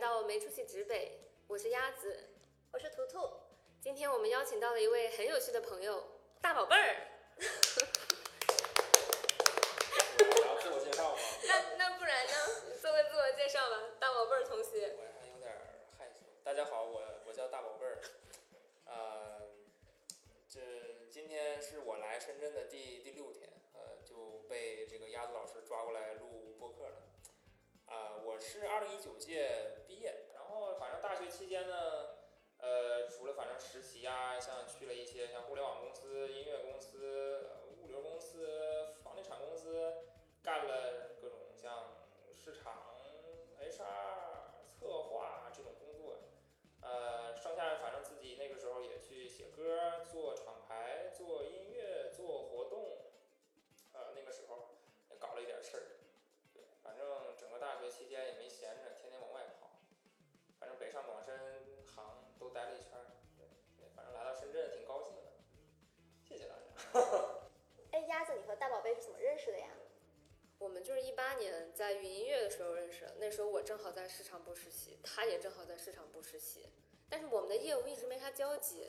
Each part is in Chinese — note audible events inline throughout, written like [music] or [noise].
到没出息直北，我是鸭子，我是图图。今天我们邀请到了一位很有趣的朋友，大宝贝儿。我要自我介绍吗？[laughs] 那那不然呢？做个自我介绍吧，大宝贝儿同学。我还有点害羞。大家好，我我叫大宝贝儿。呃，这今天是我来深圳的第第六天，呃，就被这个鸭子老师抓过来录播客了。啊、我是二零一九届毕业，然后反正大学期间呢，呃，除了反正实习啊，像去了一些像互联网公司、音乐公司、物流公司、房地产公司，干了大宝贝是怎么认识的呀？我们就是一八年在云音乐的时候认识的，那时候我正好在市场部实习，他也正好在市场部实习，但是我们的业务一直没啥交集，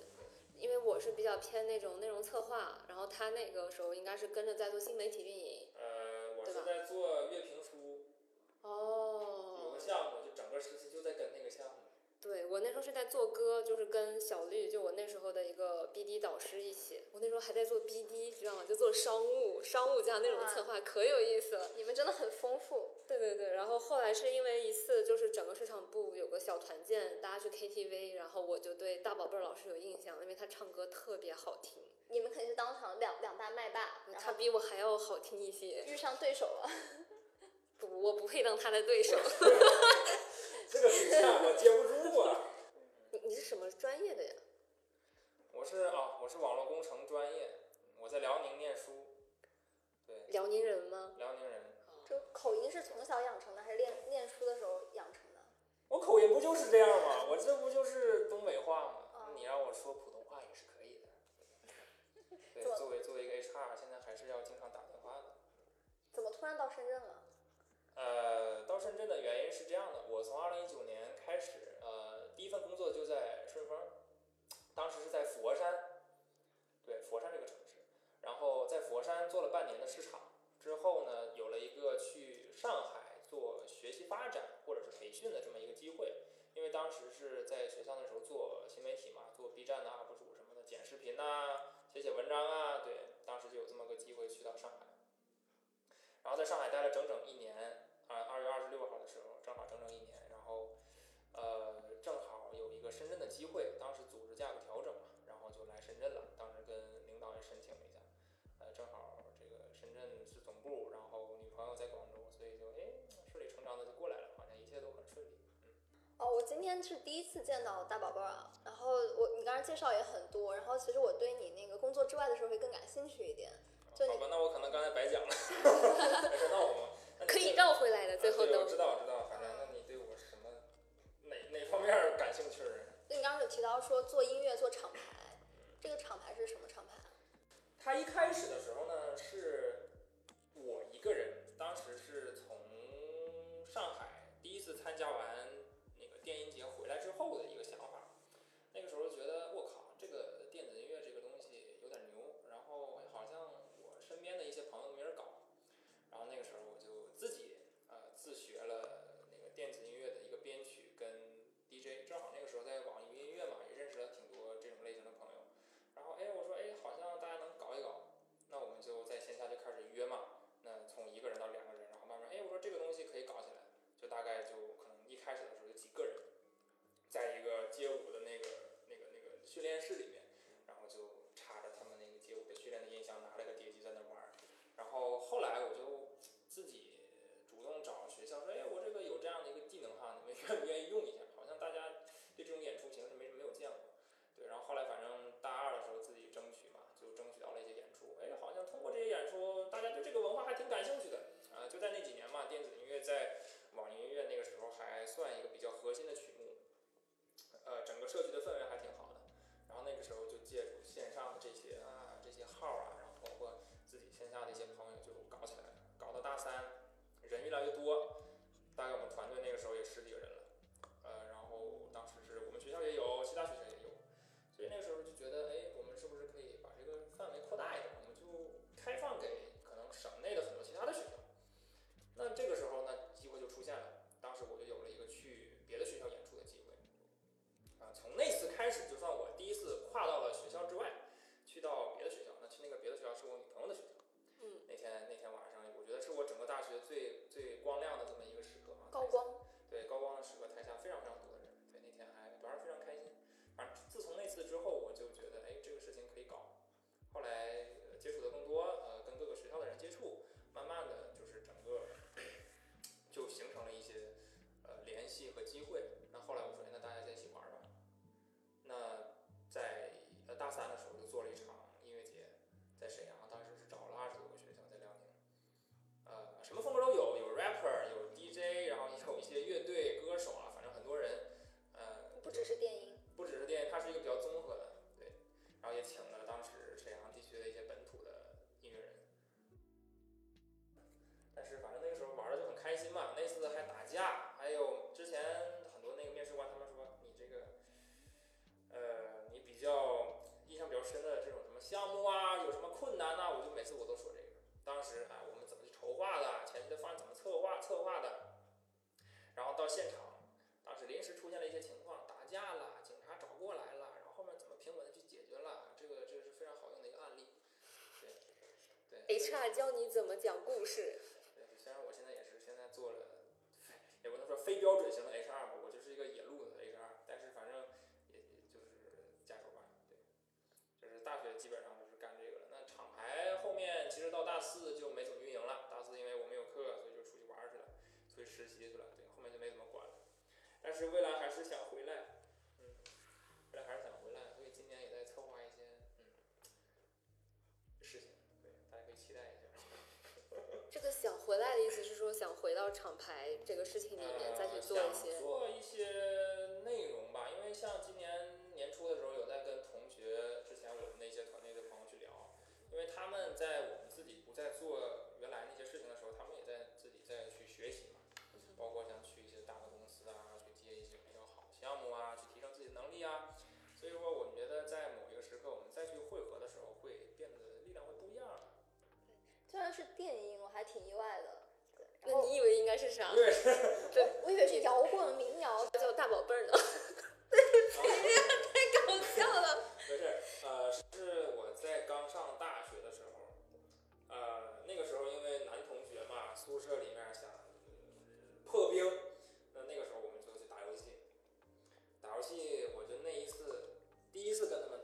因为我是比较偏那种内容策划，然后他那个时候应该是跟着在做新媒体运营。呃，我是在做乐评书，哦有哦个，项目，就整个实习就在跟那个项目。对我那时候是在做歌，就是跟小绿，就我那时候的一个 BD 导师一起，我那时候还在做 BD，知道吗？就做商务，商务加那种策划，可有意思了。你们真的很丰富。对对对，然后后来是因为一次就是整个市场部有个小团建，大家去 KTV，然后我就对大宝贝儿老师有印象，因为他唱歌特别好听，你们肯定是当场两两大麦霸，他比我还要好听一些。遇上对手了。[laughs] 不，我不配当他的对手。[laughs] 这个比赛我接不住啊！你你是什么专业的呀？我是啊，我是网络工程专业，我在辽宁念书。对，辽宁人吗？辽宁人。这口音是从小养成的，还是练念书的时候养成的？我口音不就是这样吗？我这不就是东北话吗？啊你让我说普通话也是可以的。[laughs] 对，做作为作为一个 HR，现在还是要经常打电话的。怎么突然到深圳了？呃，到深圳的原因是这样的，我从二零一九年开始，呃，第一份工作就在顺丰，当时是在佛山，对，佛山这个城市，然后在佛山做了半年的市场，之后呢，有了一个去上海做学习发展或者是培训的这么一个机会，因为当时是在学校的时候做新媒体嘛，做 B 站的 UP 主什么的，剪视频呐、写写文章啊，对，当时就有这么个机会去到上海。然后在上海待了整整一年，啊，二月二十六号的时候，正好整整一年，然后，呃，正好有一个深圳的机会，当时组织架构调整嘛，然后就来深圳了。当时跟领导也申请了一下，呃，正好这个深圳是总部，然后女朋友在广州，所以就哎顺理成章的就过来了，好像一切都很顺利。哦，我今天是第一次见到大宝贝儿啊。然后我你刚才介绍也很多，然后其实我对你那个工作之外的事儿会更感兴趣一点。就好吧，那我可能刚才白讲了。没 [laughs] 事，那我们可以对绕回来的，最后都啊我。知道，我知道，反正那你对我什么哪哪方面儿感兴趣儿？就你刚刚有提到说做音乐做厂牌，这个厂牌是什么厂牌啊？他一开始的时候呢，是我一个人，当时是从上海第一次参加完那个电音节回来之后的一个这个事情里面再去做一些第一次跟他们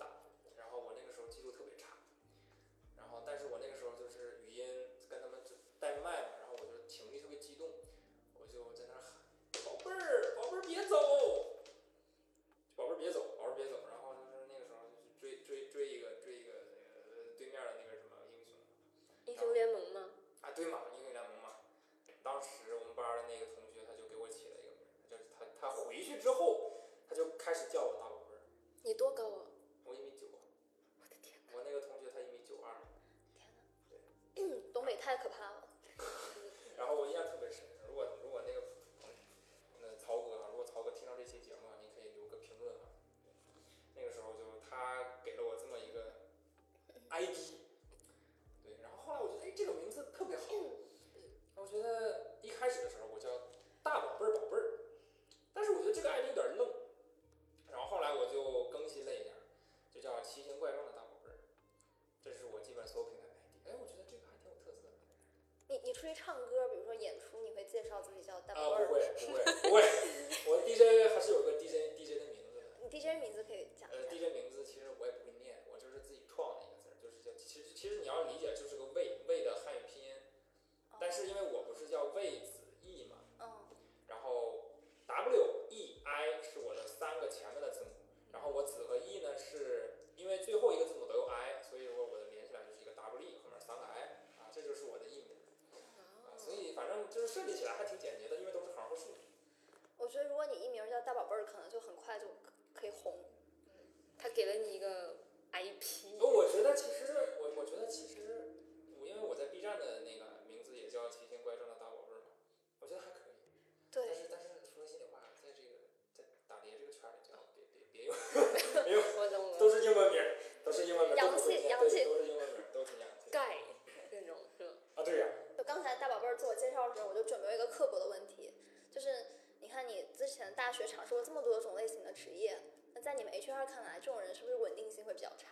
ID。对，然后后来我觉得，哎，这个名字特别好。我觉得一开始的时候我叫大宝贝儿宝贝儿，但是我觉得这个 ID 有点弄。然后后来我就更新了一点，就叫奇形怪状的大宝贝儿。这是我基本所有平台的 ID。哎，我觉得这个还挺有特色的。你你出去唱歌，比如说演出，你会介绍自己叫大宝贝儿、啊？不会 [laughs] 不会不会，我 DJ 还是有个 DJ DJ 的名字。你 DJ 名字可以讲？呃，DJ 名字其实我也不。其实你要理解就是个魏魏的汉语拼音，但是因为我不是叫魏子义嘛，嗯，然后 W E I 是我的三个前面的字母，然后我子和义呢是因为最后一个字母都有 I，所以说我的连起来就是一个 W E 后面三个 I 啊，这就是我的艺名，啊，所以反正就是设计起来还挺简洁的，因为都是行和数。我觉得如果你艺名叫大宝贝儿，可能就很快就可以红，他给了你一个。IP。我觉得其实我我觉得其实，因为我在 B 站的那个名字也叫奇形怪状的大宝贝嘛，我觉得还可以。对。但是但是说心里话，在这个在打碟这个圈里，最好别别别用，别用，[laughs] 都是英文名，都是英文名，洋气洋气，都是英文名，都挺洋气。盖那种是吧？啊，对呀、就。刚才大宝贝儿自我介绍的时候，我就准备了一个刻薄的问题，就是你看你之前大学尝试过这么多种类型的职业，在你们 hr 看来这种人是不是稳定性会比较差？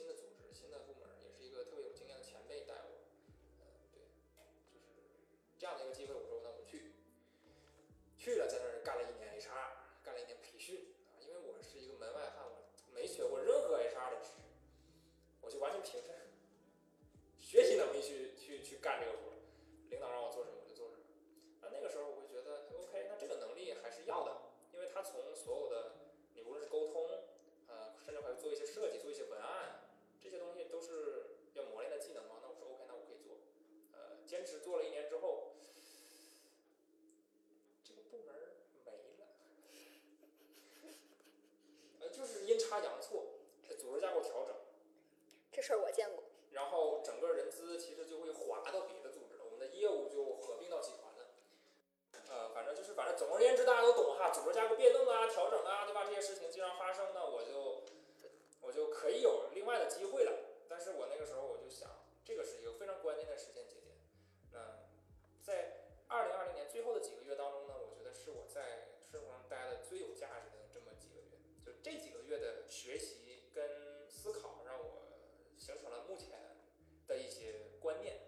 新的组织。差阳错，这组织架构调整。这事儿我见过。然后整个人资其实就会划到别的组织了，我们的业务就合并到集团了。呃，反正就是，反正总而言之，大家都懂哈，组织架构变动啊、调整啊，对吧？这些事情经常发生呢，我就我就可以有另外的机会了。但是我那个时候我就想，这个是一个非常关键的时间节点。那在二零二零年最后的几个月当中呢，我觉得是我在学习跟思考让我形成了目前的一些观念。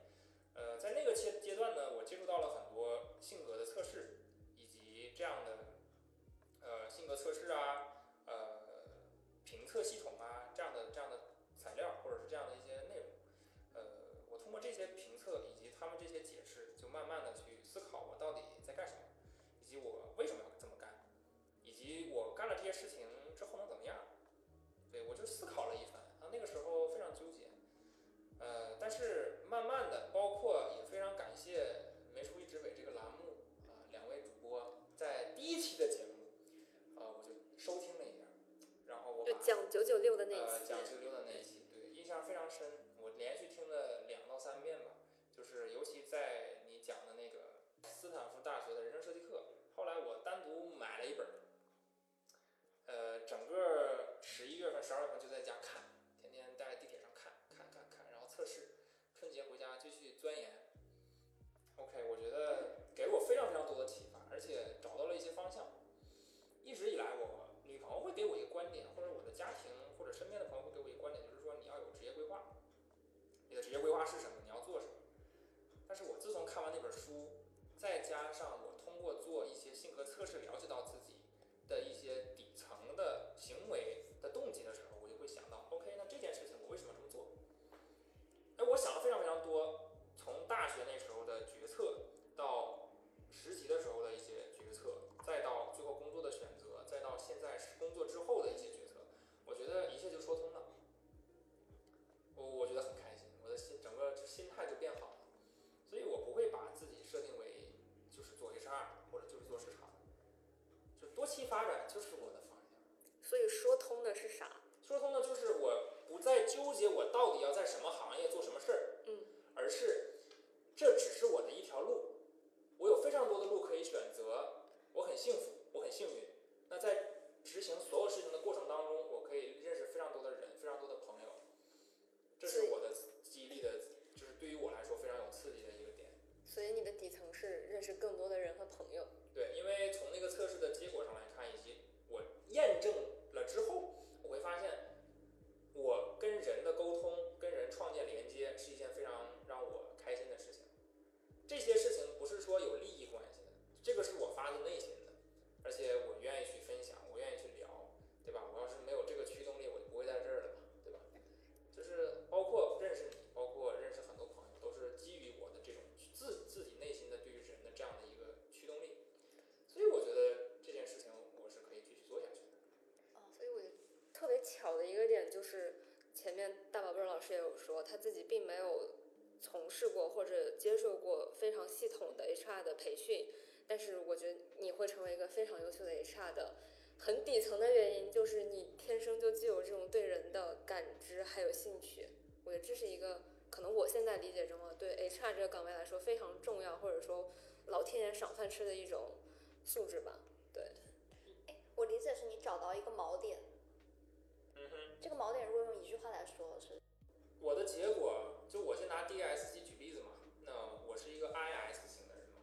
呃在那个阶阶段呢我接触到了很多性格的测试以及这样的呃性格测试啊呃评测系统啊这样的这样的材料或者是这样的一些内容。呃我通过这些评测以及他们这些解释就慢慢的的。很底层的原因就是你天生就具有这种对人的感知还有兴趣，我觉得这是一个可能我现在理解中啊，对 HR 这个岗位来说非常重要，或者说老天爷赏饭吃的一种素质吧。对，哎，我理解是你找到一个锚点，嗯哼，这个锚点如果用一句话来说是，我的结果就我先拿 DSG 举例子嘛，那我是一个 IS 型的人嘛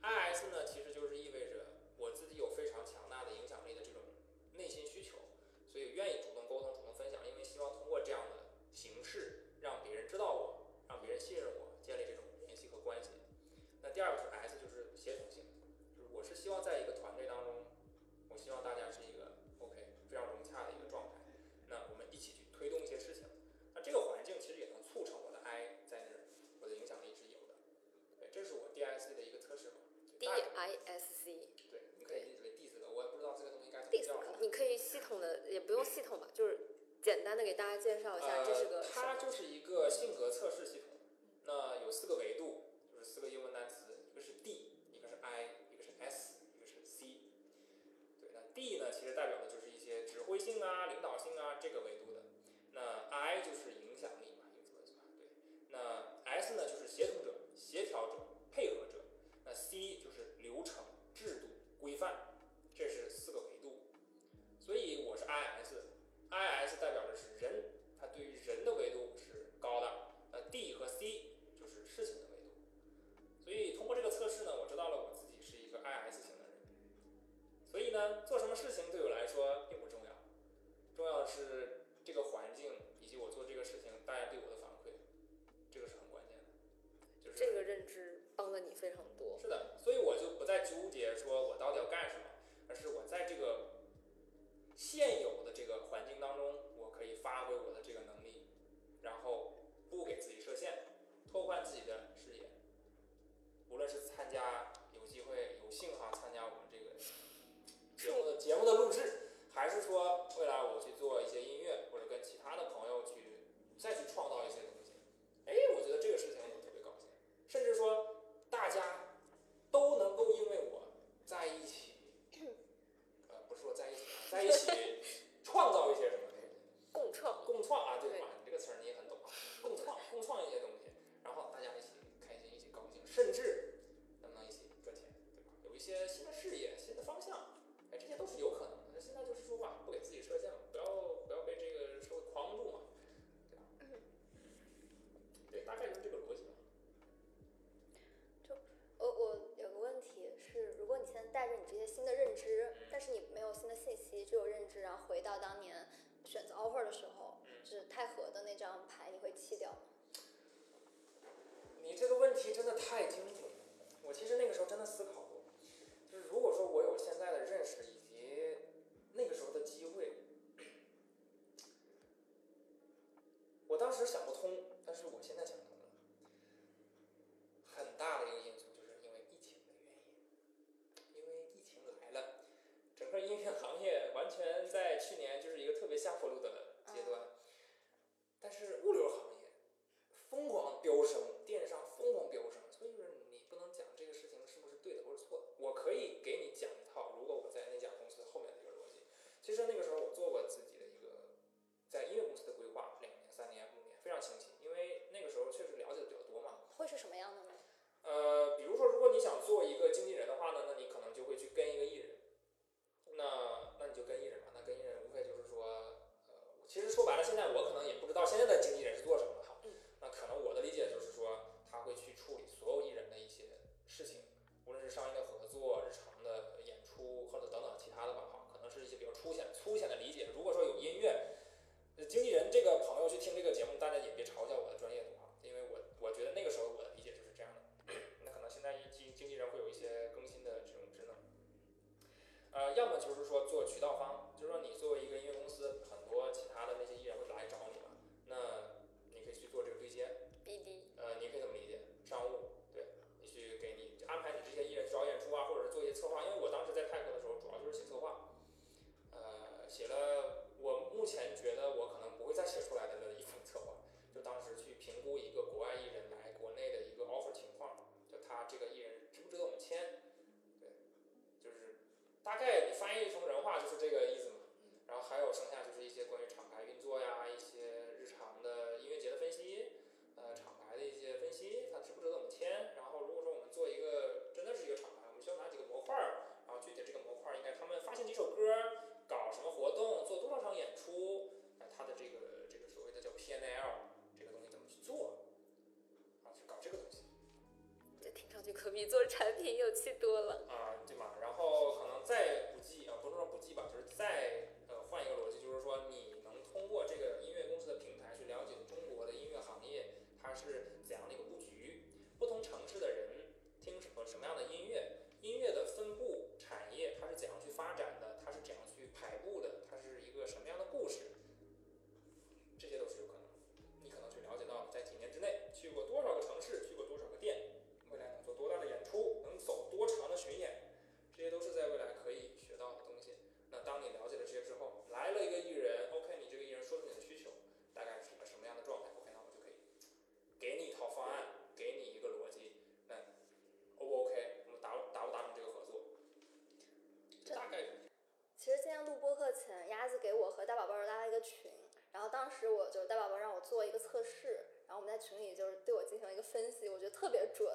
，IS 呢其实就是意味着我自己有非常强大的影响力的这种内心需求，所以愿意主动沟通、主动分享，因为希望通过这样的形式让别人知道我，让别人信任我，建立这种联系和关系。那第二个是 S，就是协同性，就是我是希望在一个团队当中，我希望大家是一个 OK 非常融洽的一个状态，那我们一起去推动一些事情。那这个环境其实也能促成我的 I 在那儿，我的影响力是有的。对，这是我 DIC 的一个测试嘛。D 系统的，也不用系统吧，就是简单的给大家介绍一下，这是个呃、它就是一个性格测试系统。那有四个维度，就是四个英文单词，一个是 D，一个是 I，一个是 S，一个是 C。对，那 D 呢，其实代表的就是一些指挥性啊、领导性啊这个维度的。那 I 就是影响力嘛，influence 嘛，对。那 S 呢，就是协同者、协调者、配合者。那 C 就是流程、制度、规范，这是。所以我是 IS，IS 代表的是人，它对于人的维度是高的。那 D 和 C 就是事情的维度。所以通过这个测试呢，我知道了我自己是一个 IS 型的人。所以呢，做什么事情对我来说并不重要，重要的是这个环境以及我做这个事情大家对我的反馈，这个是很关键的。就是这个认知帮了你非常多。是的，所以我就不再纠结说我到底要干什么，而是我在这个现有的这个环境当中，我可以发挥我的这个能力，然后不给自己设限，拓宽自己的视野。无论是参加有机会有幸哈参加我们这个节目的节目的录制，还是说未来我去做一些音乐，或者跟其他的朋友去再去创造一些东西，哎，我觉得这个事情我特别高兴，甚至说大家都能够因为我在一起，呃，不是说在一起，在一起创造一些什么东西，共创，共创啊，对对吧？这个词儿你也很懂啊，共创，共创一些东西，然后大家一起开心，一起高兴，甚至能不能一起赚钱，对吧？有一些新的视野、新的方向，哎，这些都是有可能的。那现在就是说吧，不给自己设限了，不要不要被这个社会框住嘛，对吧？对，大概就是这个逻辑嘛。我我有个问题是，如果你现在带着你这些新的认知，但是你没有新的信息，只有认知，然后回到当年选择 offer 的时候，就是太和的那张牌，你会弃掉吗？你这个问题真的太精准了。我其实那个时候真的思考过，就是如果说我有现在的认识以及那个时候的机会，我当时想不通，但是我现在想通了。很大的一个因素就是因为疫情的原因，因为疫情来了，音乐行业完全在去年就是一个特别下坡路的阶段，但是物到现在的经纪人是做什么的哈？那可能我的理解就是说，他会去处理所有艺人的一些事情，无论是商业的合作、日常的演出或者等等其他的吧哈。可能是一些比较粗浅、粗浅的理解。如果说有音乐，经纪人这个朋友去听这个节目，大家也别嘲笑我的专业度啊，因为我我觉得那个时候我的理解就是这样的。[clears throat] 那可能现在经经纪人会有一些更新的这种职能，呃，要么就是说做渠道方。前觉得比做产品有趣多了。啊，对嘛？然后可能再不济啊，不是说不济吧，就是再呃换一个逻辑，就是说你能通过这个音乐公司的平台去了解中国的音乐行业它是怎样的一个布局，不同城市的人听什么什么样的音乐，音乐的分布产业它是怎样去发展的，它是怎样去排布的，它是一个什么样的故事，这些都是有可能的。你可能去了解到，在几年之内去过多少个城市，去过多少个店，未来能做多大的演出，能走多长的巡演，这些都是在未来可以学到的东西。那当你了解了这些之后，来了一个艺人，OK，你这个艺人说出你的需求，大概是个什么样的状态，OK，那我就可以给你一套方案，给你一个逻辑，那 O 不 OK？我们达达不达成这个合作？这大概是其实今天录播课前，鸭子给我和大宝宝拉了一个群，然后当时我就大宝宝让我做一个测试，然后我们在群里就是对我进行了一个分析，我觉得特别准。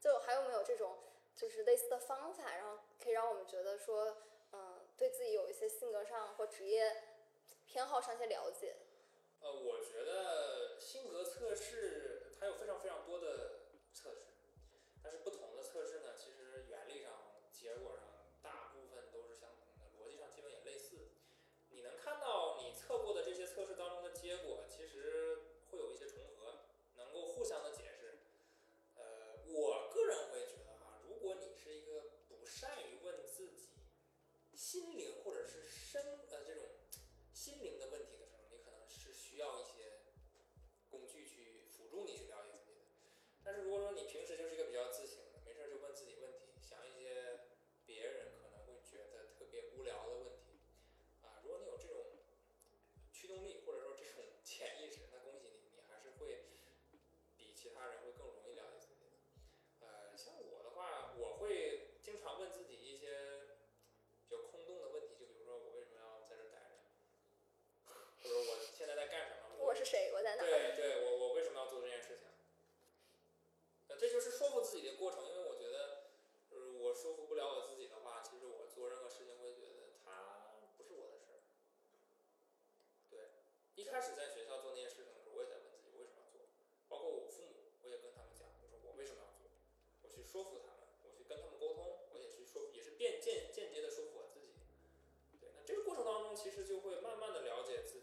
就还有没有这种就是类似的方法，然后可以让我们觉得说，嗯，对自己有一些性格上或职业偏好上一些了解。呃，我觉得性格测试它有非常非常心灵或者是身呃这种心灵的问题的时候，你可能是需要一些工具去辅助你去了解自己的。但是如果说你平时就是一个比较自信省的，没事儿就问自己问题，想一些别人可能会觉得特别无聊的问题，啊，如果你有这种驱动力或者说这种潜意识，那恭喜你，你还是会比其他人会更容易了解自己的。呃，像我的话，我会经常问自己一些比较空洞的问题，就比如说我为什么要在这儿待着，或者我现在在干什么？我是谁？我在哪儿？对对，我我为什么要做这件事情？那这就是说服自己的过程，因为我觉得，就是我说服不了我自己的话，其实我做任何事情会觉得它不是我的事儿。对，一开始在学校做那些事情的时候，我也在问自己我为什么要做，包括我父母，我也跟他们讲，我说我为什么要做，我去说服他们，我去跟他们沟通，我也去说，也是间间间接的说服我自己。对，那这个过程当中，其实就会慢慢的了解自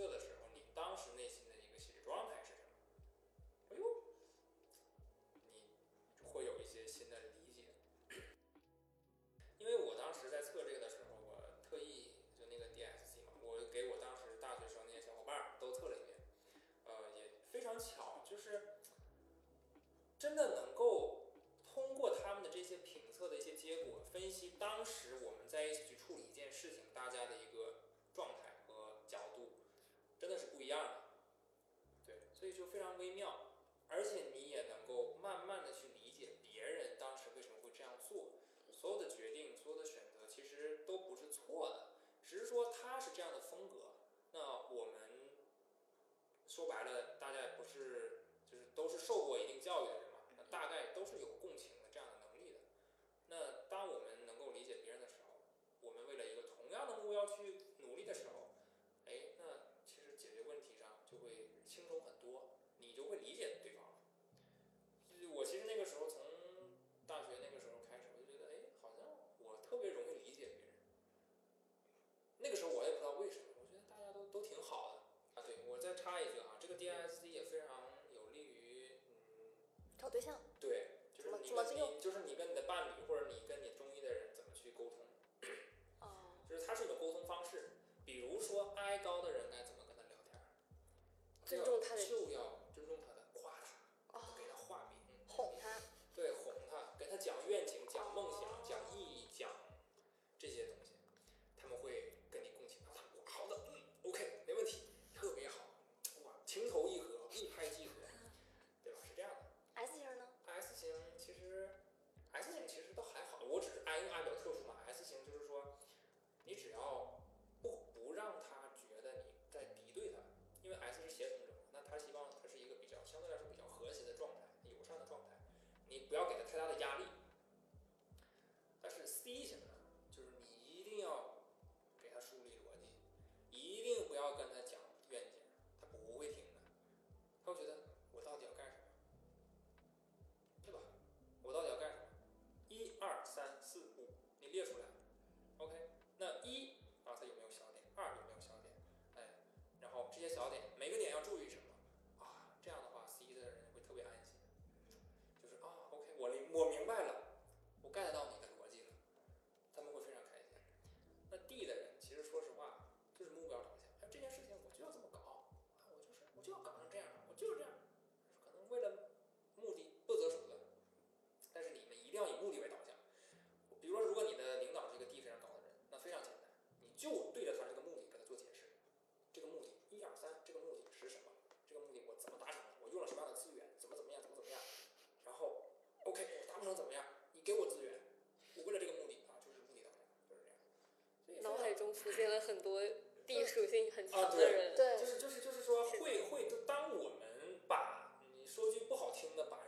测的时候，你当时内心的一个心理状态是什么？哎呦，你会有一些新的理解。因为我当时在测这个的时候，我特意就那个 DSC 嘛，我给我当时大学生那些小伙伴都测了一遍，呃，也非常巧，就是真的能够通过他们的这些评测的一些结果，分析当时我们在一起去处理一件事情，大家的一个状态和角度，真的是不一样的。对，所以就非常微妙，而且你也能够慢慢的去理解别人当时为什么会这样做。所有的决定、所有的选择其实都不是错的，只是说他是这样的风格。那我们说白了，大家也不是就是都是受过一定教育的人嘛，那大概都是有共情的这样的能力的。那当我们能够理解别人的时候，我们为了一个同样的目标去努力的时候，哎，那其实解决问题上就会轻松很多，你就会理解对方了。就是我其实那个时候从大学那个时候开始，我就觉得，哎，好像我特别容易理解别人。那个时候我也不知道为什么，我觉得大家都都挺好的啊。对我再插一句啊，这个 DSC 也非常有利于，嗯，找对象。对，就是你跟你就是你跟你的伴侣或者你跟你中意的人怎么去沟通，哦。[clears throat] 就是它是一种沟通方式。比如说 I 高的人该怎么跟他聊天儿，尊重他的就要不要给他太大的压力，但是 C 型的，就是你一定要给他梳理逻辑，一定不要跟他讲愿景，他不会听的，他会觉得我到底要干什么，对吧？我到底要干什么？一二三四五，你列出来。给我资源，我为了这个目的啊，就是目的，就是这样。脑海中出现了很多地属性很强的人，对,对，就是就是就是说会会，当我们把你说句不好听的把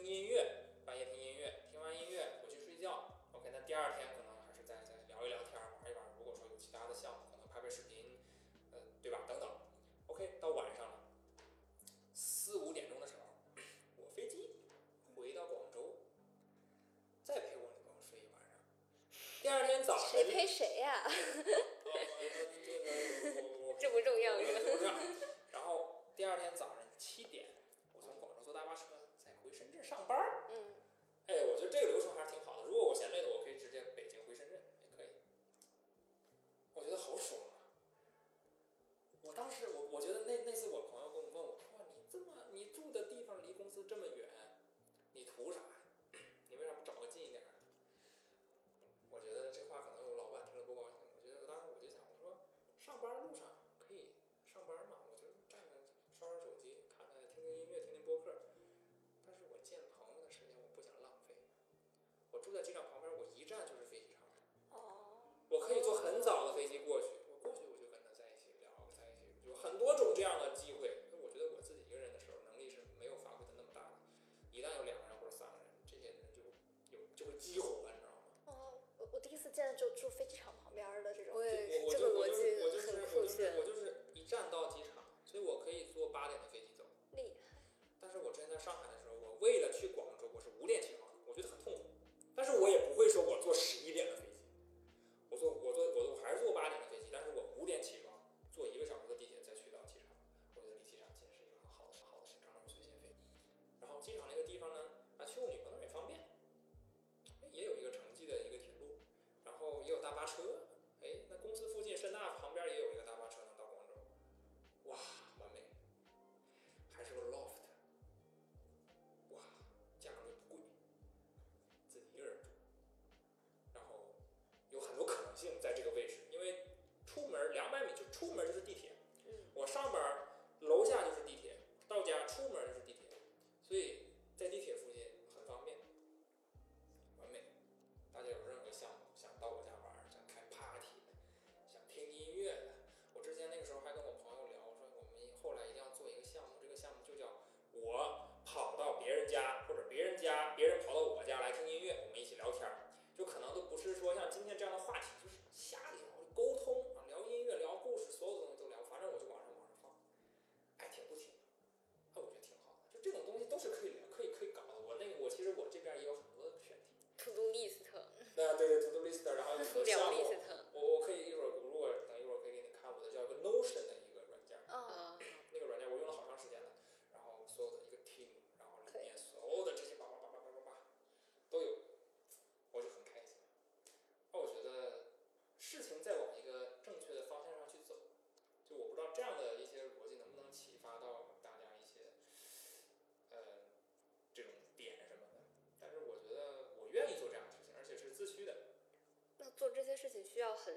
听音乐，半夜听音乐，听完音乐回去睡觉。OK，那第二天可能还是再再聊一聊天，玩一玩。如果说有其他的项目，可能拍拍视频，呃，对吧？等等。OK，到晚上了，四五点钟的时候，我飞机回到广州，再陪我女朋友睡一晚上。第二天早上，谁陪谁呀、[laughs] 很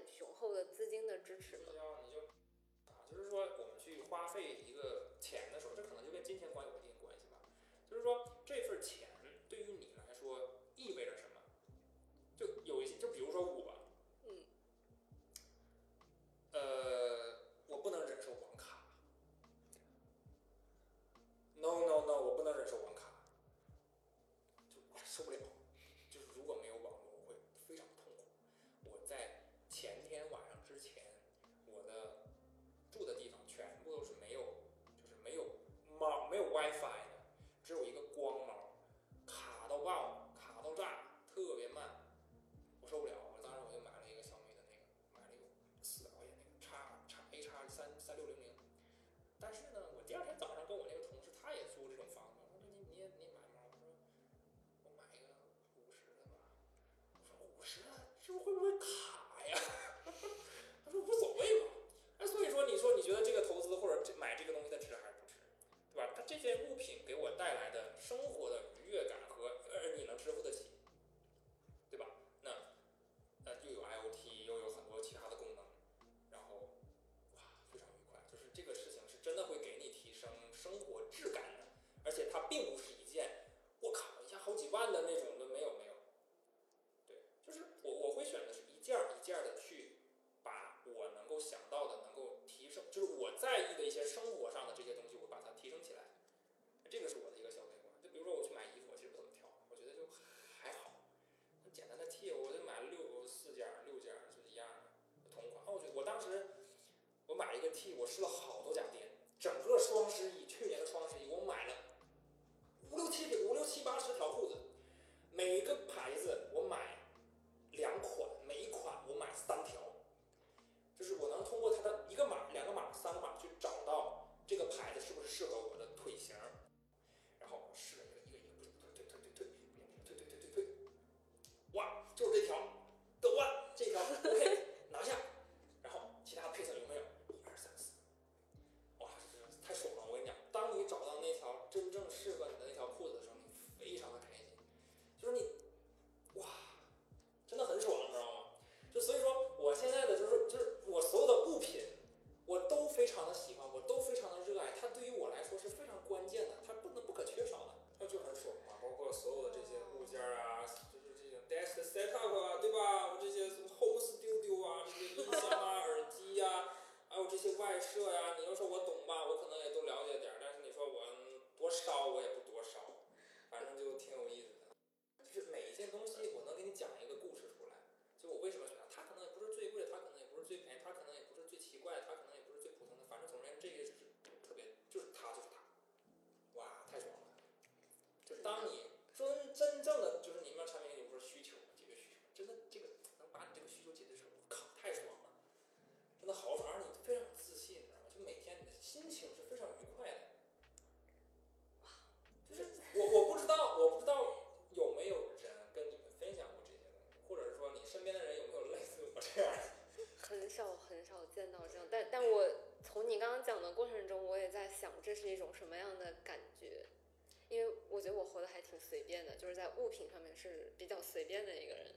是比较随便的一个人。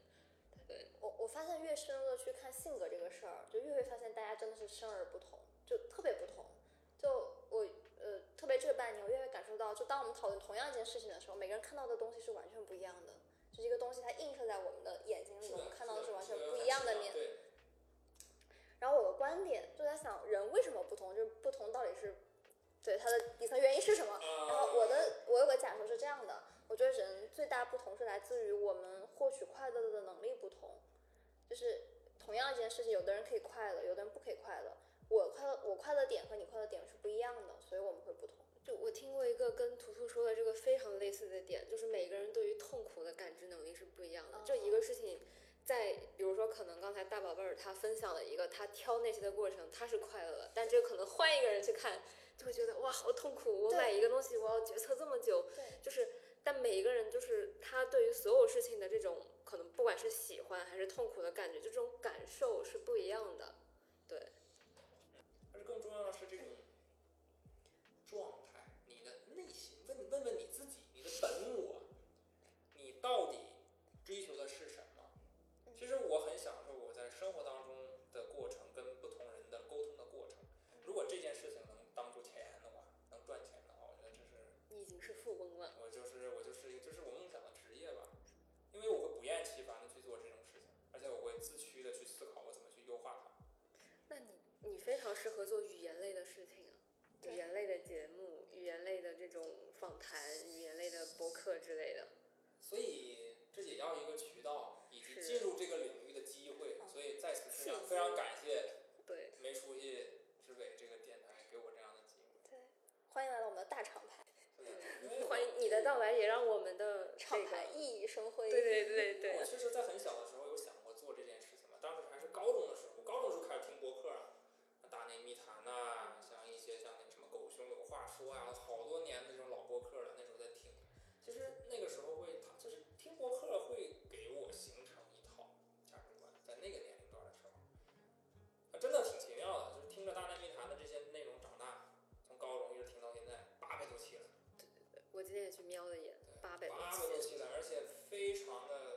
对，我我发现越深入的去看性格这个事儿，就越会发现大家真的是生而不同，就特别不同。就我呃，特别这半年，我越会感受到，就当我们讨论同样一件事情的时候，每个人看到的东西是完全不一样的。就是一个东西，它映射在我们的眼睛里，我们看到的是完全不一样的面。然后我的观点就在想，人为什么不同？就是不同到底是对它的底层原因是什么？然后我的我有个假说是这样的，我觉得人最大不同是来自于我们获取快乐的能力不同。就是同样一件事情，有的人可以快乐，有的人不可以快乐。我快乐，我快乐点和你快乐点是不一样的，所以我们会不同。就我听过一个跟图图说的这个非常类似的点，就是每个人对于痛苦的感知能力是不一样的。就一个事情，在比如说可能刚才大宝贝儿他分享了一个他挑那些的过程，他是快乐的，但这个可能换一个人去看，就会觉得哇好痛苦，我买一个东西我要决策这么久。对，就是但每一个人就是他对于所有事情的这种可能不管是喜欢还是痛苦的感觉，就这种感受是不一样的。你你非常适合做语言类的事情啊，语言类的节目。语言类的这种访谈，语言类的博客之类的，所以这也要一个渠道以及进入这个领域的机会。所以在此非常非常感谢对没出息之伟这个电台给我这样的机会。对，欢迎来到我们的大厂牌。欢迎你的到来，也让我们的厂牌熠熠生辉。对对对对。我其实，在很小的时候有想过做这件事情嘛，当时还是高中的时候，高中时候开始听播客啊，密谈呐，像一些像那个什么狗熊有话说啊，好多年那种老播客了，那时候在听。其实那个时候会，他就是听播客会给我形成一套价值观，在那个年龄段的时候，啊，真的挺奇妙的，就是听着大内密谈的这些内容长大，从高中一直听到现在，八百多期了。对对对，我今天也去瞄了一眼，八百八百多期了，而且非常的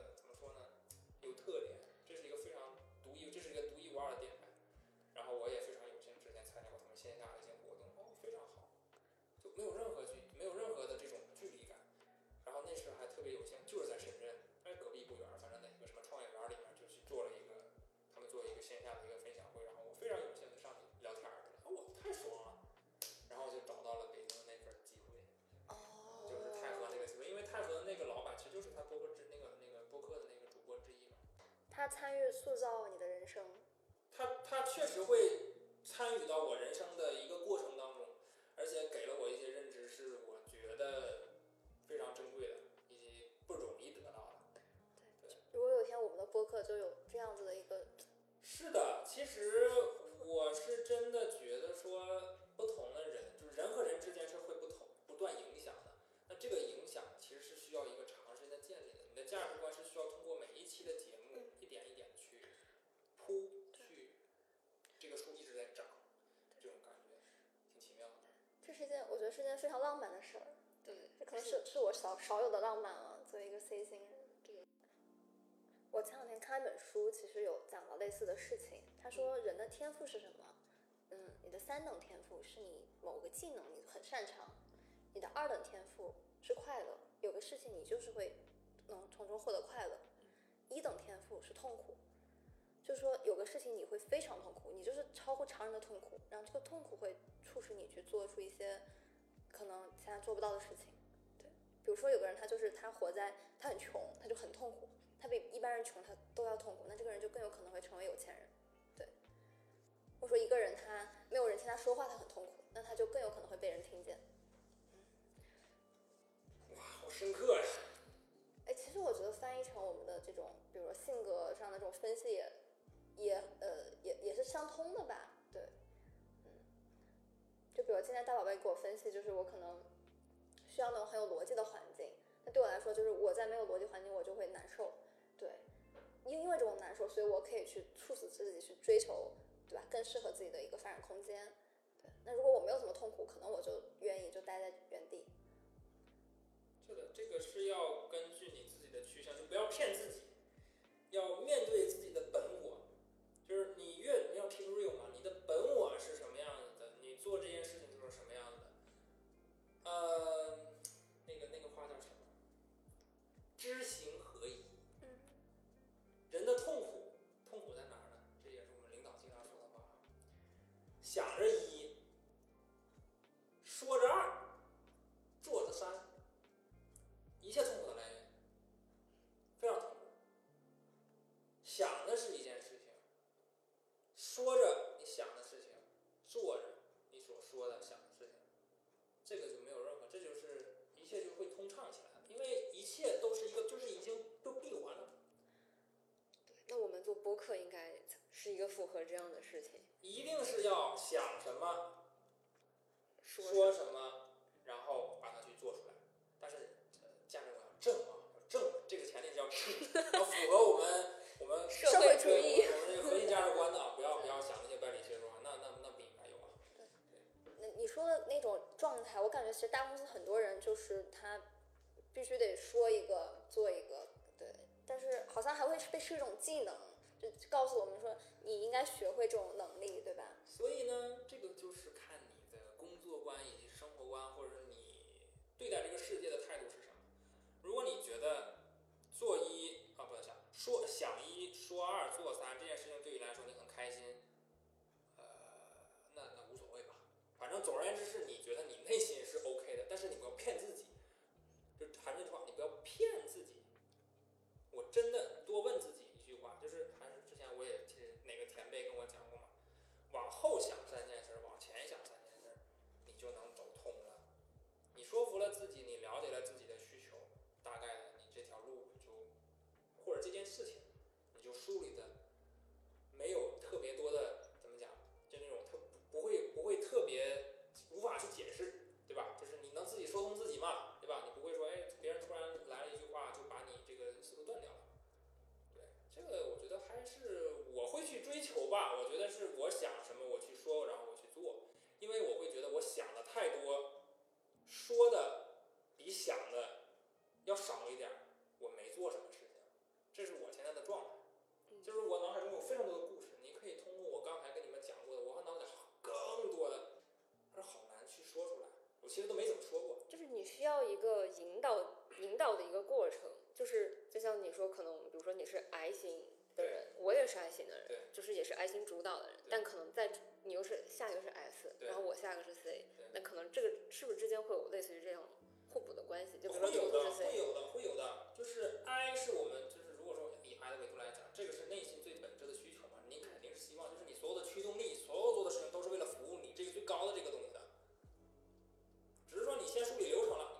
他参与塑造你的人生。他他确实会参与到我人生的一个过程当中，而且给了我一些认知，是我觉得非常珍贵的，以及不容易得到的。对，如果有一天我们的播客就有这样子的一个，是的，其实我是真的觉得说，不同的人，就是人和人之间是会不同，不断影响的。那这个影响其实是需要一个长时间的建立的，你的价值观是需要通过每一期的节目一点一点去铺。这个树一直在长，这种感觉挺奇妙的。这是一件我觉得是件非常浪漫的事儿。对，这可能是是我少少有的浪漫了。作为一个 C 星人，这个我前两天看一本书，其实有讲到类似的事情。他说人的天赋是什么？嗯，你的三等天赋是你某个技能你很擅长，你的二等天赋是快乐，有个事情你就是会能从中获得快乐。一等天赋是痛苦。就是说，有个事情你会非常痛苦，你就是超乎常人的痛苦，然后这个痛苦会促使你去做出一些可能其他做不到的事情。对，比如说有个人他就是他活在他很穷，他就很痛苦，他比一般人穷他都要痛苦，那这个人就更有可能会成为有钱人。对，或者说一个人他没有人听他说话，他很痛苦，那他就更有可能会被人听见。哇，好深刻呀！哎，其实我觉得翻译成我们的这种，比如说性格上的这种分析也。也呃也也是相通的吧，对，嗯，就比如今天大宝贝给我分析，就是我可能需要那种很有逻辑的环境，那对我来说就是我在没有逻辑环境我就会难受，对，因因为这种难受，所以我可以去促使自己去追求，对吧？更适合自己的一个发展空间，对。那如果我没有什么痛苦，可能我就愿意就待在原地。这个，这个是要根据你自己的趋向，就不要骗自己，要面对。是一就是你越你要 keep real 嘛，你的本我是什么样子的，你做这件事情就是什么样的。呃，那个那个话叫什么？知行合一。嗯。人的痛苦，痛苦在哪儿呢？这也是我们领导经常说的话。想着一个符合这样的事情。一定是要想什么说说什么，然后把它去做出来。但是呃价值观要正啊，要正，这个前提是要正，[laughs] 要符合我们我们社会主义，我们这个核心价值观的啊，不要不要想那些歪理邪说啊，那那那不应该有啊。那你说的那种状态，我感觉其实大公司很多人就是他必须得说一个做一个，对，但是好像还会被是一种技能，就告诉我们说你应该学会这种能力，对吧？所以呢，这个就是看你的工作观以及生活观，或者是你对待这个世界的态度是什么。如果你觉得做一啊不想说想一说二做三这件事情对你来说你很开心，呃，那那无所谓吧。反正总而言之是你觉得你内心是 OK 的，但是你不要骗自己。就还是那句话，你不要骗自己。我真的多问自己说服了自己，你了解了自己的需求，大概你这条路就，或者这件事情，你就梳理的没有特别多的怎么讲，就那种特不会不会特别无法去解释，对吧？就是你能自己说通自己嘛，对吧？你不会说，哎，别人突然来了一句话，就把你这个思路断掉了。对，这个我觉得还是我会去追求吧。我觉得是我想什么我去说，然后我去做，因为我会觉得我想的太多，说的比想的要少一点，我没做什么事情，这是我现在的状态。就是我脑海中有非常多的故事，你可以通过我刚才跟你们讲过的，我脑海更多的，但是好难去说出来。我其实都没怎么说过。就是你需要一个引导引导的一个过程，就是就像你说，可能比如说你是 I 型我也是爱心的对人，就是也是爱心主导的人，但可能在你又是下一个是 S，然后我下一个是 C，对那可能这个是不是之间会有类似于这样互补的关系？就比如说会有的，会有的，会有的。就是 I 是我们，就是如果说以 I 的维度来讲，这个是内心最本质的需求嘛，你肯定是希望，就是你所有的驱动力，所有做的事情都是为了服务你这个最高的这个东西的。只是说你先梳理流程了，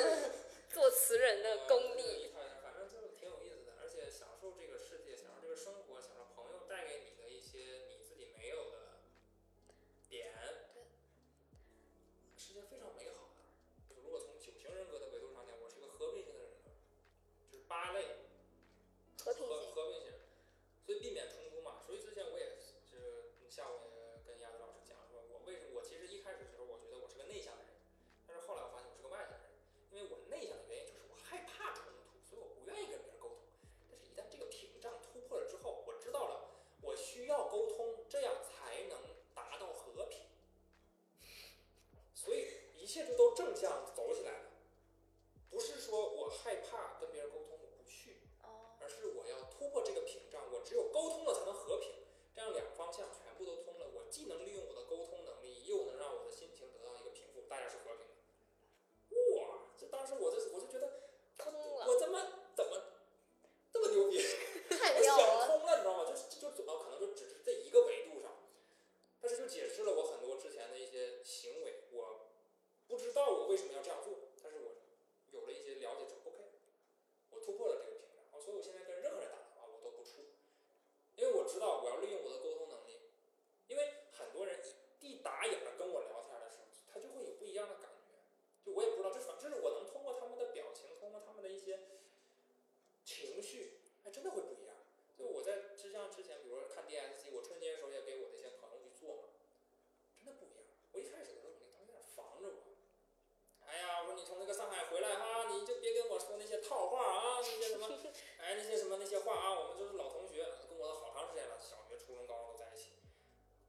切就都正向走起来了，不是说我害怕跟别人沟通我不去。哦，而是我要突破这个屏障，我只有沟通了才能和平，这样两方向全部都通了，我既能利用我的沟通能力，又能让我的心情得到一个平复，大家是和平的。哇，这当时我就我就觉得，通了，我他妈怎么这么牛逼？太我。想通了，你知道吗？就是就就可能就只是这一个维度上，但是就解释了我很多之前的一些知道我为什么要这样做，但是我有了一些了解之后，OK，我突破了这个屏障，所以我现在跟任何人打电话我都不怵，因为我知道我要利用我的沟通能力，因为很多人一打眼儿跟我聊天的时候，他就会有不一样的感觉，就我也不知道，这反这是我能通过他们的表情，通过他们的一些情绪，哎，真的会不一样。就我在就像之前，比如说看 DSC，我春节的时候也给我的一些朋友去做嘛，真的不一样。我一开始的时候，你他们有点防着我。哎呀，我说你从那个上海回来哈，你就别跟我说那些套话啊，那些什么，哎，那些什么那些话啊，我们都是老同学，跟我都好长时间了，小学、初中、高中都在一起。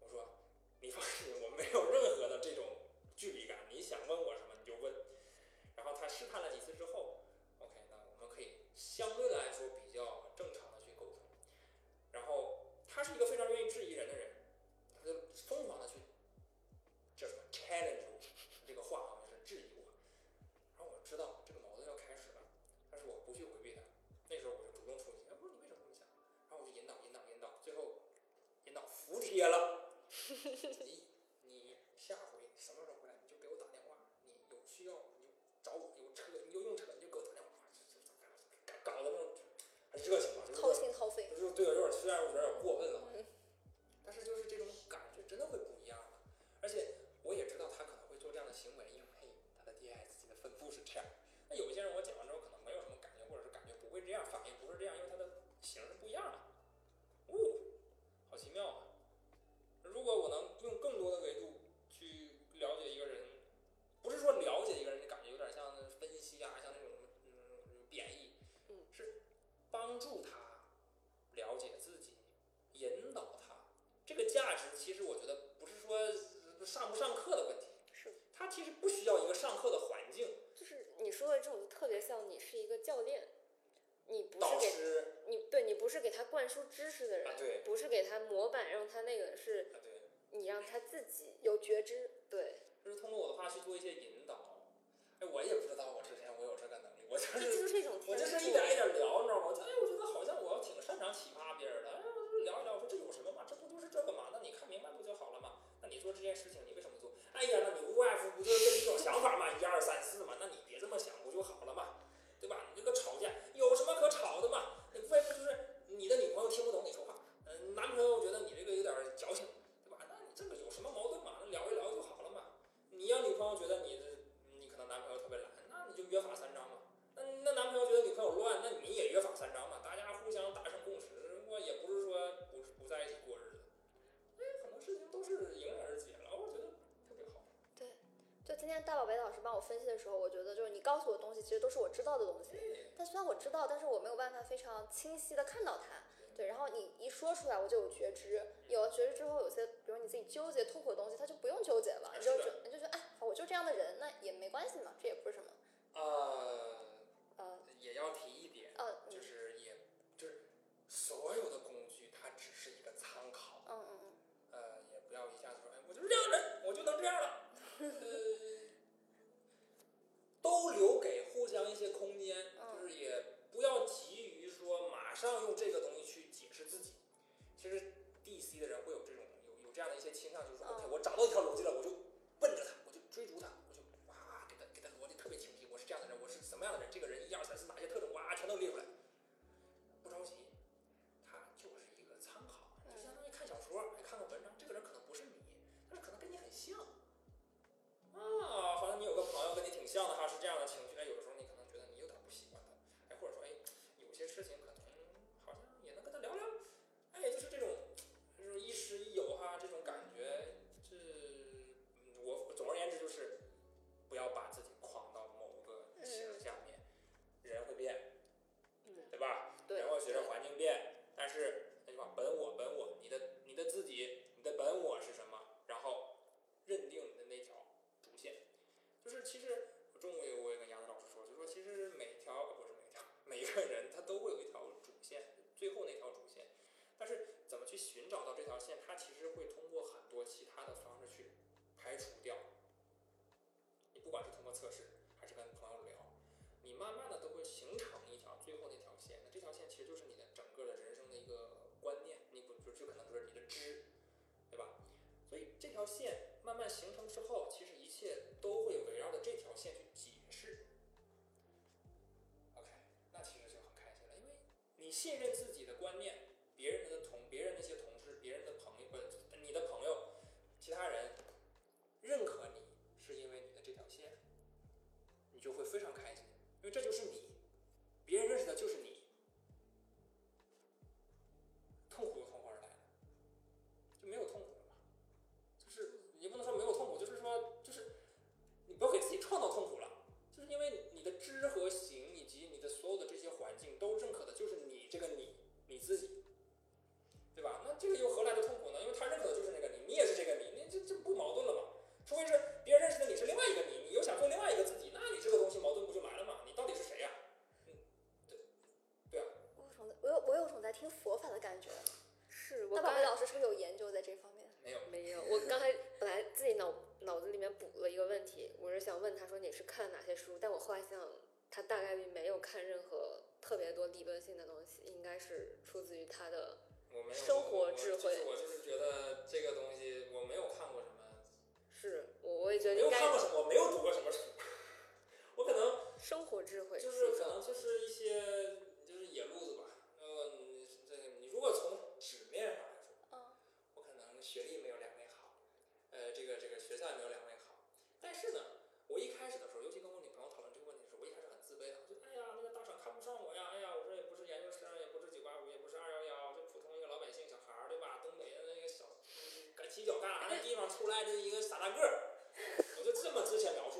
我说，你放心，我没有任何的这种距离感，你想问我什么你就问。然后他试探了几次之后，OK，那我们可以相对来说比较正常的去沟通。然后他是一个非常愿意质疑人的人，他就疯狂的去叫什么 challenge 我，这个话好像是质疑我。然后我知道这个矛盾要开始了，但是我不去回避他。那时候我就主动出击，哎，我说你为什么这么想？然后我贴了。你你下回什么时候回来你就给我打电话，你有需要你就找我，有车你就用车你就给我打电话，搞得那种很热情嘛，就是掏心掏肺。就是对，有点虽然我觉得有点过分了，但是就是这种感觉真的会不一样的。而且我也知道他可能会做这样的行为，因为他的 DISC 的分布是这样。那有一些人我讲完之后可能没有什么感觉，或者是感觉不会这样，反应不是这样，因为他的型是不一样的。哦，好奇妙啊！如果我能用更多的维度去了解一个人，不是说了解一个人，感觉有点像分析啊，像那种嗯贬义，嗯是帮助他了解自己，引导他。这个价值其实我觉得不是说上不上课的问题，是，他其实不需要一个上课的环境，就是你说的这种特别像你是一个教练，你不导是给师你对你不是给他灌输知识的人，啊，对不是给他模板让他那个，是啊对，你让他自己有觉知，对，就是通过我的话去做一些引导。哎，我也不知道我之前我有这个能力，我就这是就是一种我。就是一点一点聊，你知道吗？哎，我觉得好像我挺擅长启发别人的。哎，我就聊一聊，我说这有什么嘛？这这个嘛？那你看明白不就好了嘛？那你做这件事情，你为什么做？哎呀，那你无外乎不就是这几种想法嘛？一二三四嘛？那你别这么想不就好了嘛？对吧？你这个吵架有什么可吵的嘛？你无非不就是你的女朋友听不懂你说话，嗯，男朋友觉得你这个有点矫情，对吧？那你这个有什么矛盾嘛？那聊一聊就好了嘛。你要女朋友觉得你你可能男朋友特别懒，那你就约法三章嘛。那那男朋友觉得女朋友乱，那你也约法三章嘛，大家互相达成共识。我也不是说不不在一起过，都是迎刃而解了，我觉得特别好。对就今天大宝贝老师帮我分析的时候，我觉得就是你告诉我的东西，其实都是我知道的东西。但虽然我知道，但是我没有办法非常清晰的看到它。对，然后你一说出来，我就有觉知。有了觉知之后，有些比如你自己纠结痛苦的东西，它就不用纠结了，你就是的觉你就觉得哎，好我就这样的人，那也没关系嘛，这也不是什么。呃，呃也要提一点，呃嗯就是也就是所有的工具它只是一个参考，嗯嗯嗯，呃，也不要一下子说，哎，我就是这样的人，我就能这样了，呃，都留给互相一些空间，嗯。就是也不要急于说马上用这个东西去解释自己。其实 DC 的人会有这种有有这样的一些倾向，就是说、嗯。OK，我找到一条逻辑了，我就这样的情绪，理论性的东西，应该是出自于他的生活智慧。我就是觉得这个东西我没有看过什么，是我我也觉得没应该有看过什么，我没有读过什么书，我可能生活智慧就是可能就是一些就是野路子吧。呃，你这个你如果从纸面上来说，嗯我可能学历没有两位好，呃，这个这个学校也没有两位好，但是呢，我一开始的时候，尤其跟我女朋友讨论这个问题的时候，我一开始很自卑的，我就哎呀，那个大厂看不上我呀，哎呀，我这也不是研究生，也不是九八五，也不是二幺幺，就普通一个老百姓小孩儿，对吧？东北的那个小嗯赶犄角旮旯的地方出来的一个傻大个儿，我就这么之前描述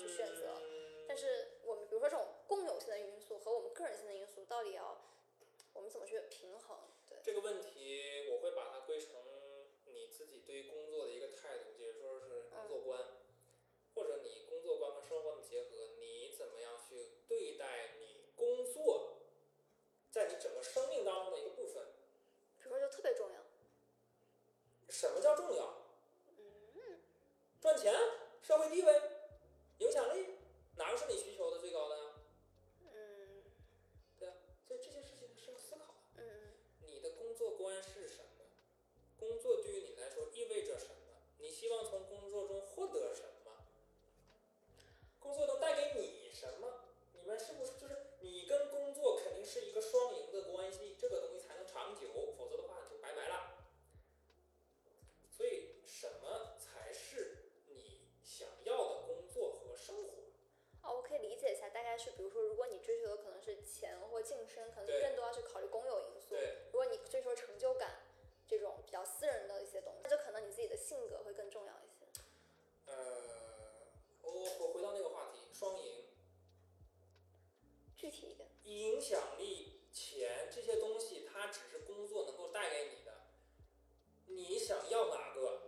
去选择。嗯但是我们比如说这种共有性的因素和我们个人性的因素，到底要我们怎么去平衡？对，这个问题我会把它归成你自己对于工作的一个态度，也就是说是工作观，或者你工作观和生活的结合，你怎么样去对待你工作，在你整个生命当中的一个部分。比如说就特别重要。什么叫重要？嗯，赚钱、社会地位、个是你需求的最高的呀？嗯对啊，所以这些事情是要思考的。嗯你的工作观是什么？工作对于你来说意味着什么？你希望从工作中获得什么？工作能带给你什么？你们是不是就是你跟工作肯定是一个双赢的关系，这个东西才能长久，是比如说，如果你追求的可能是钱或晋升，可能对更多要去考虑公有因素。对，如果你追求成就感这种比较私人的一些东西，那就可能你自己的性格会更重要一些。呃，我我回到那个话题，双赢。具体一点，影响力、钱这些东西，它只是工作能够带给你的。你想要哪个，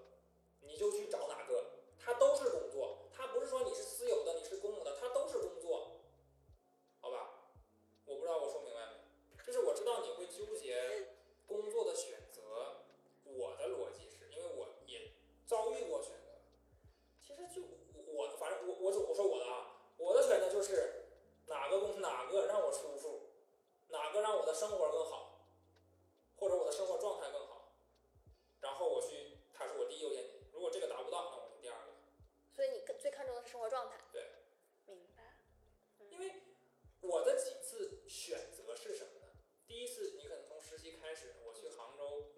你就去找哪个，它都是工作。它不是说你是私有的，你是公有的，它都是工作，好吧？我不知道我说明白没？就是我知道你会纠结工作的选择，我的逻辑是因为我也遭遇过选择。其实就我，反正我我我说我的啊，我的选择就是哪个公司哪个让我舒服，哪个让我的生活更好，或者我的生活状态更好，然后我去，它是我第一优先级。如果这个达不到，那我就第二个。所以你更最看重的是生活状态。对，明白。因为我的几次选择是什么呢？第一次，你可能从实习开始，我去杭州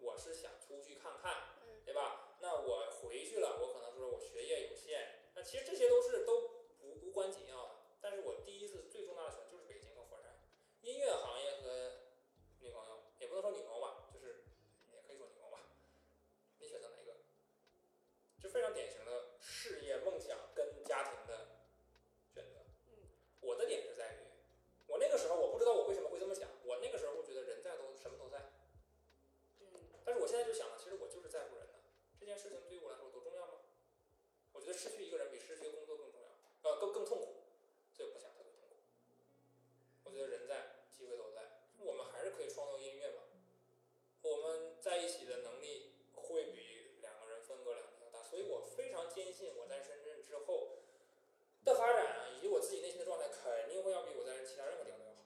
失去一个人比失去工作更重要，呃，更更痛苦，所以不想特别痛苦。我觉得人在，机会都在，我们还是可以创作音乐嘛。我们在一起的能力会比两个人分隔两地要大，所以我非常坚信我在深圳之后的发展啊，以及我自己内心的状态，肯定会要比我在其他任何地方都要好。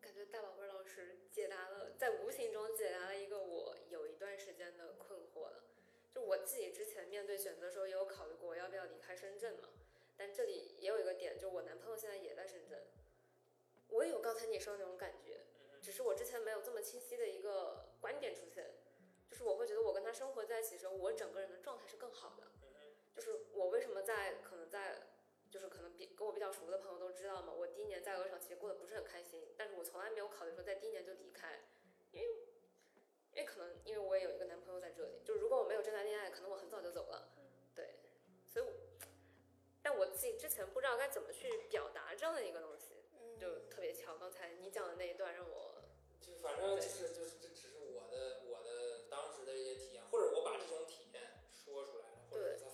感觉大宝贝儿老师解答了，在无形中解答了一个我有一段时间的困惑了。就我自己之前面对选择的时候，也有考虑过要不要离开深圳嘛。但这里也有一个点，就我男朋友现在也在深圳，我也有刚才你说的那种感觉，只是我之前没有这么清晰的一个观点出现，就是我会觉得我跟他生活在一起的时候，我整个人的状态是更好的。就是我为什么在可能在，就是可能比跟我比较熟的朋友都知道嘛，我第一年在鹅厂其实过得不是很开心，但是我从来没有考虑说在第一年就离开，因为因为可能因为我也有一个男朋友在这里，就是如果我没有这段恋爱，可能我很早就走了，对，所以我，但我自己之前不知道该怎么去表达这样的一个东西，嗯，就特别巧，刚才你讲的那一段让我，就反正就是就是这只是我的我的当时的一些体验，或者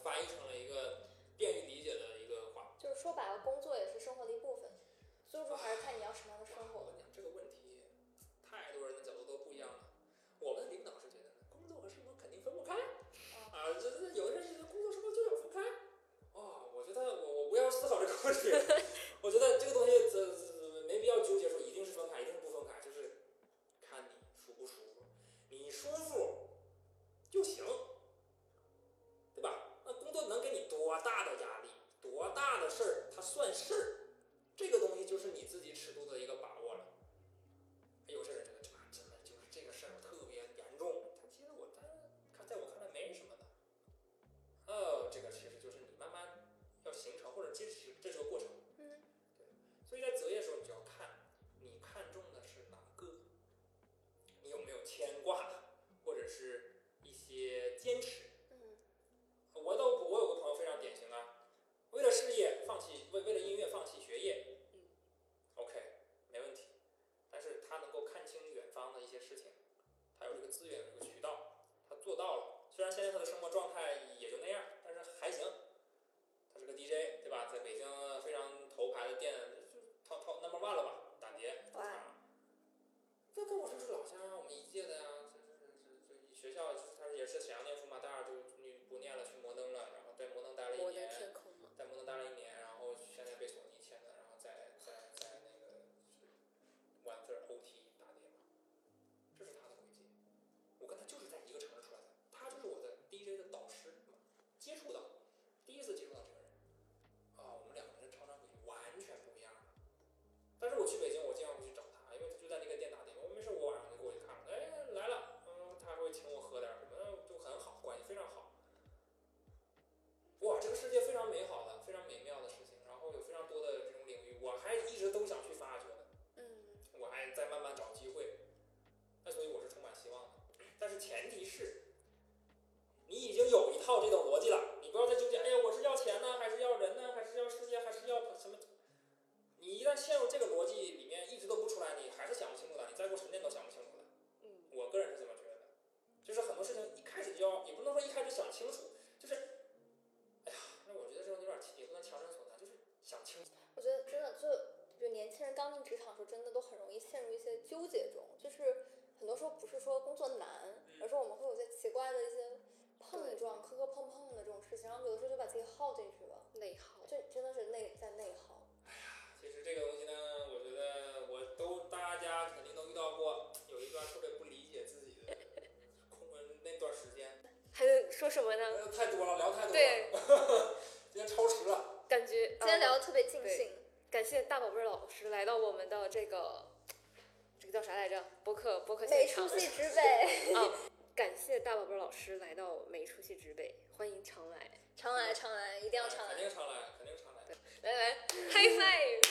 翻译成了一个便于理解的一个话。就是说白了，工作也是生活的一部分，所以说还是看你要什么样的生活。跟你讲这个问题，太多人的角度都不一样了。我们的领导是觉得工作和生活肯定分不开啊，这这有的人觉得工作生活就要分开。哦，我觉得我我不要思考这个问题，[laughs] 我觉得这个东西这这没必要纠结说一定是分开，一定是不分开，就是看你舒不舒服，你舒服就行，对吧？那工作能给你多大的压力，多大的事儿，它算事儿。这个东西就是你自己尺度的一个把握了。有些人觉得这真的就是这个事儿特别严重，他其实我在看在我看来没什么的。哦，这个其实就是你慢慢要形成或者这是这是个过程。嗯，对所以在择业的时候，你就要看你看重的是哪个，你有没有牵挂，或者是一些坚持。嗯，我都我有个朋友非常典型啊，为了事业放弃，为为了音乐放弃学业，嗯，OK，没问题。但是他能够看清远方的一些事情，他有这个资源，有这个渠道，他做到了。虽然现在他的生活状态也就那样，但是还行。他是个 DJ，对吧？在北京非常头牌的店，就 top top number one 了吧？打碟哇啊。这跟我这是老乡啊，我们一届的呀、这这这这学校他也是沈阳念书嘛，大二就你不念了，去摩登了，然后在摩登待了一年，在摩登待了一年，但是我去北京，我经常会去找他，因为他就在那个店打碟，我没事我晚上就过去看，哎来了，嗯，他会请我喝点什么，就很好，关系非常好。哇，这个世界非常美好的、非常美妙的事情，然后有非常多的这种领域，我还一直都想去发掘的，嗯，我还在慢慢找机会。那所以我是充满希望的，但是前提是，你已经有一套这种逻辑了，你不要再纠结，哎呀，我是要钱呢，还是要人呢，还是要世界，还是要什么？你一旦陷入这个逻辑里面，一直都不出来，你还是想不清楚的，你再过十年都想不清楚的。嗯，我个人是这么觉得的，就是很多事情一开始就要，也不能说一开始想清楚，就是，哎呀，那我觉得这种有点也不能强人所难，就是想清楚。我觉得真的就就年轻人刚进职场的时候，真的都很容易陷入一些纠结中，就是很多时候不是说工作难，而是我们会有些奇怪的一些碰撞、磕磕碰碰的这种事情，然后有的时候就把自己耗进去了，内耗，这真的是内在内耗。哎呀其实这个东西呢，我觉得我都大家肯定都遇到过，有一段特别不理还能说什么呢？太多了聊太多了。对。[laughs] 今天超时了。感觉今天聊的特别尽兴。感谢大宝贝儿老师来到我们的这个这个叫啥来着？博客博客没出息之辈 [laughs] 啊感谢大宝贝儿老师来到没出息之辈欢迎常来。常来常来一定要常来。肯定常来肯定常来。对。来来嗨翻一个